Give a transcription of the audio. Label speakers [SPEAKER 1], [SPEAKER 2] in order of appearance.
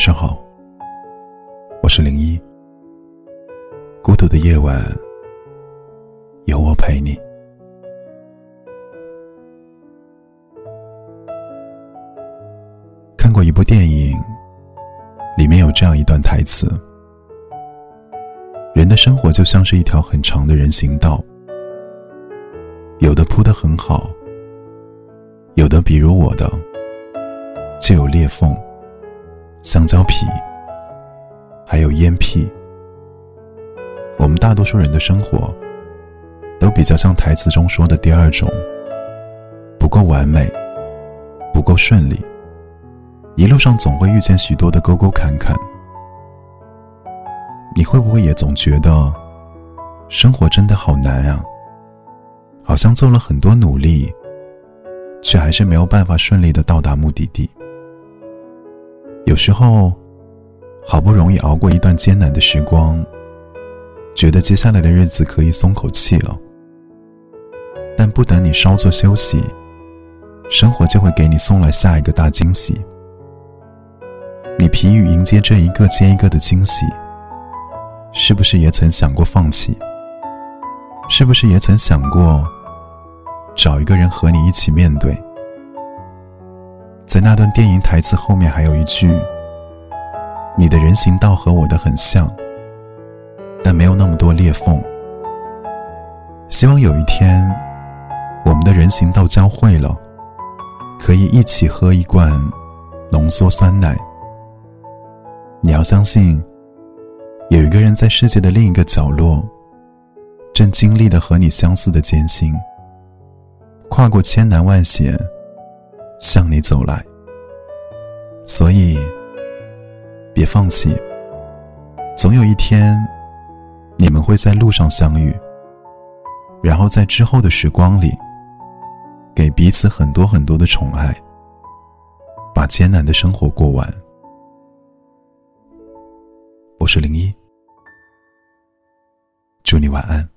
[SPEAKER 1] 晚上好，我是零一。孤独的夜晚，有我陪你。看过一部电影，里面有这样一段台词：人的生活就像是一条很长的人行道，有的铺得很好，有的比如我的，就有裂缝。香蕉皮，还有烟屁。我们大多数人的生活，都比较像台词中说的第二种，不够完美，不够顺利，一路上总会遇见许多的沟沟坎坎。你会不会也总觉得，生活真的好难啊？好像做了很多努力，却还是没有办法顺利的到达目的地。有时候，好不容易熬过一段艰难的时光，觉得接下来的日子可以松口气了。但不等你稍作休息，生活就会给你送来下一个大惊喜。你疲于迎接这一个接一个的惊喜，是不是也曾想过放弃？是不是也曾想过找一个人和你一起面对？在那段电影台词后面还有一句：“你的人行道和我的很像，但没有那么多裂缝。”希望有一天，我们的人行道交汇了，可以一起喝一罐浓缩酸奶。你要相信，有一个人在世界的另一个角落，正经历的和你相似的艰辛，跨过千难万险。向你走来，所以别放弃。总有一天，你们会在路上相遇，然后在之后的时光里，给彼此很多很多的宠爱，把艰难的生活过完。我是零一，祝你晚安。